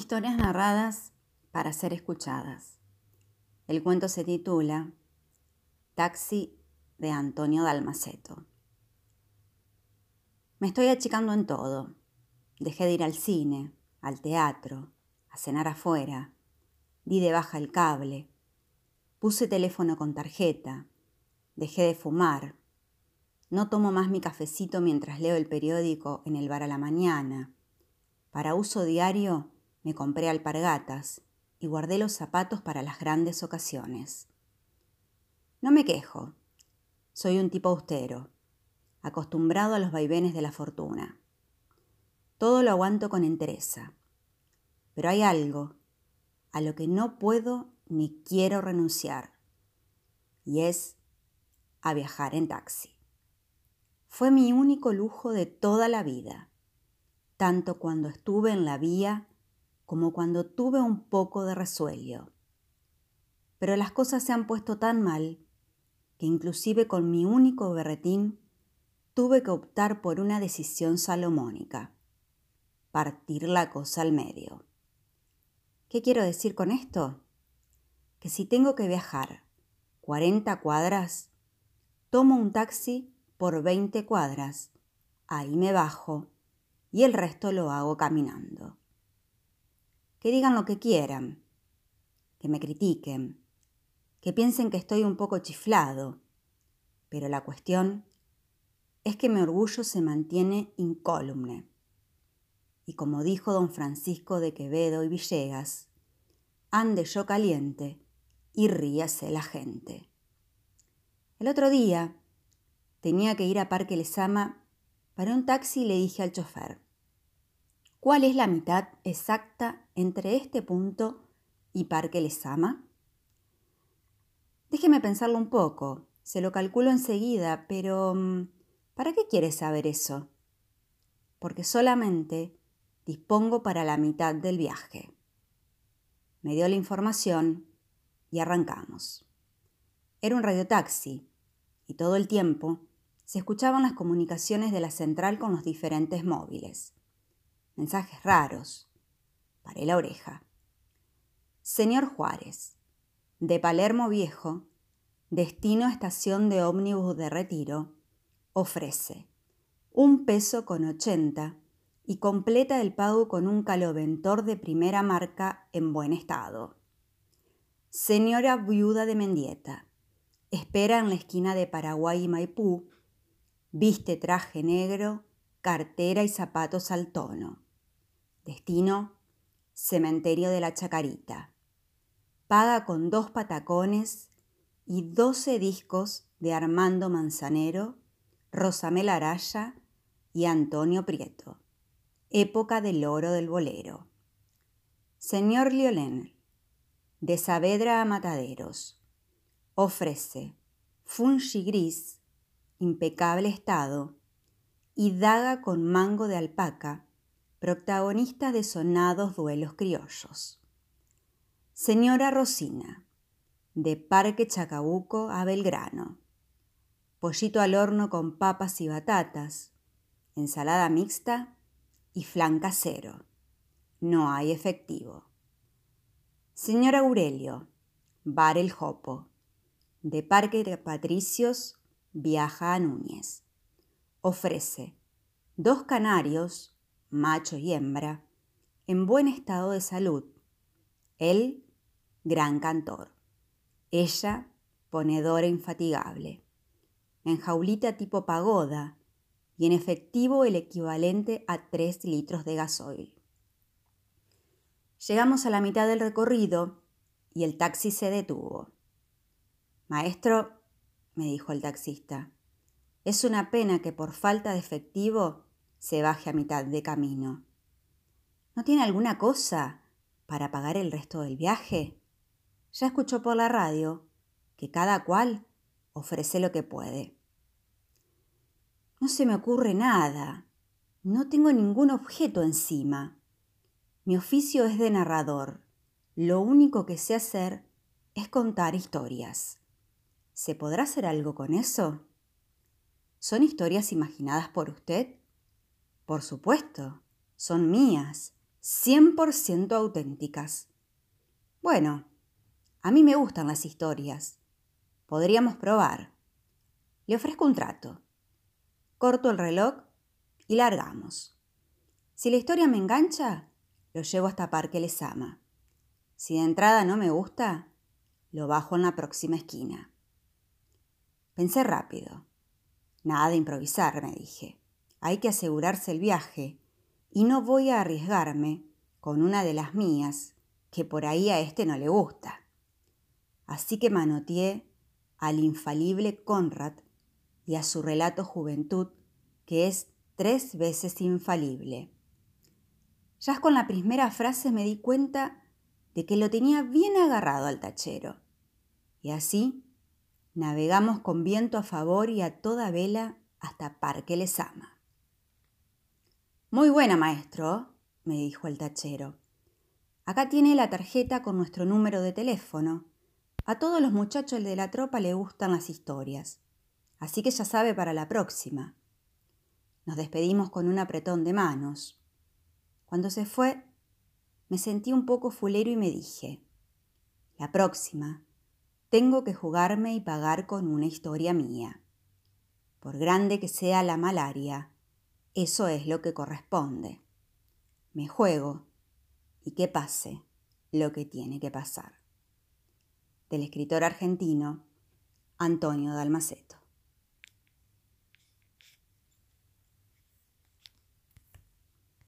Historias narradas para ser escuchadas. El cuento se titula Taxi de Antonio Dalmaceto. Me estoy achicando en todo. Dejé de ir al cine, al teatro, a cenar afuera. Di de baja el cable. Puse teléfono con tarjeta. Dejé de fumar. No tomo más mi cafecito mientras leo el periódico en el bar a la mañana. Para uso diario, me compré alpargatas y guardé los zapatos para las grandes ocasiones. No me quejo. Soy un tipo austero, acostumbrado a los vaivenes de la fortuna. Todo lo aguanto con entereza. Pero hay algo a lo que no puedo ni quiero renunciar, y es a viajar en taxi. Fue mi único lujo de toda la vida, tanto cuando estuve en la vía como cuando tuve un poco de resuello. Pero las cosas se han puesto tan mal que inclusive con mi único berretín tuve que optar por una decisión salomónica, partir la cosa al medio. ¿Qué quiero decir con esto? Que si tengo que viajar 40 cuadras, tomo un taxi por 20 cuadras, ahí me bajo y el resto lo hago caminando que digan lo que quieran, que me critiquen, que piensen que estoy un poco chiflado, pero la cuestión es que mi orgullo se mantiene incólume. Y como dijo don Francisco de Quevedo y Villegas, ande yo caliente y ríase la gente. El otro día tenía que ir a Parque Lesama para un taxi y le dije al chofer, ¿Cuál es la mitad exacta entre este punto y Parque Lesama? Déjeme pensarlo un poco. Se lo calculo enseguida, pero mm, ¿para qué quiere saber eso? Porque solamente dispongo para la mitad del viaje. Me dio la información y arrancamos. Era un radiotaxi y todo el tiempo se escuchaban las comunicaciones de la central con los diferentes móviles mensajes raros. La oreja. Señor Juárez, de Palermo Viejo, destino a estación de ómnibus de retiro, ofrece un peso con ochenta y completa el pago con un caloventor de primera marca en buen estado. Señora viuda de Mendieta, espera en la esquina de Paraguay y Maipú, viste traje negro, cartera y zapatos al tono. Destino, Cementerio de la Chacarita. Paga con dos patacones y doce discos de Armando Manzanero, Rosamel Araya y Antonio Prieto. Época del oro del bolero. Señor Liolén, de Saavedra a Mataderos. Ofrece fungi gris, impecable estado, y daga con mango de alpaca protagonista de sonados duelos criollos. Señora Rosina, de Parque Chacabuco a Belgrano. Pollito al horno con papas y batatas, ensalada mixta y flan casero. No hay efectivo. Señor Aurelio, Bar El Jopo, de Parque de Patricios, viaja a Núñez. Ofrece dos canarios, macho y hembra, en buen estado de salud. Él, gran cantor. Ella, ponedora infatigable. En jaulita tipo pagoda y en efectivo el equivalente a tres litros de gasoil. Llegamos a la mitad del recorrido y el taxi se detuvo. Maestro, me dijo el taxista, es una pena que por falta de efectivo se baje a mitad de camino. ¿No tiene alguna cosa para pagar el resto del viaje? Ya escuchó por la radio que cada cual ofrece lo que puede. No se me ocurre nada. No tengo ningún objeto encima. Mi oficio es de narrador. Lo único que sé hacer es contar historias. ¿Se podrá hacer algo con eso? ¿Son historias imaginadas por usted? Por supuesto, son mías 100% auténticas. Bueno, a mí me gustan las historias. Podríamos probar. Le ofrezco un trato. Corto el reloj y largamos. Si la historia me engancha, lo llevo hasta Parque ama. Si de entrada no me gusta, lo bajo en la próxima esquina. Pensé rápido. Nada de improvisar, me dije. Hay que asegurarse el viaje y no voy a arriesgarme con una de las mías, que por ahí a este no le gusta. Así que manoteé al infalible Conrad y a su relato Juventud, que es tres veces infalible. Ya con la primera frase me di cuenta de que lo tenía bien agarrado al tachero. Y así navegamos con viento a favor y a toda vela hasta Parque Lesama. Muy buena, maestro, me dijo el tachero. Acá tiene la tarjeta con nuestro número de teléfono. A todos los muchachos de la tropa le gustan las historias, así que ya sabe para la próxima. Nos despedimos con un apretón de manos. Cuando se fue, me sentí un poco fulero y me dije, la próxima, tengo que jugarme y pagar con una historia mía. Por grande que sea la malaria, eso es lo que corresponde. Me juego y que pase lo que tiene que pasar. Del escritor argentino Antonio Dalmaceto.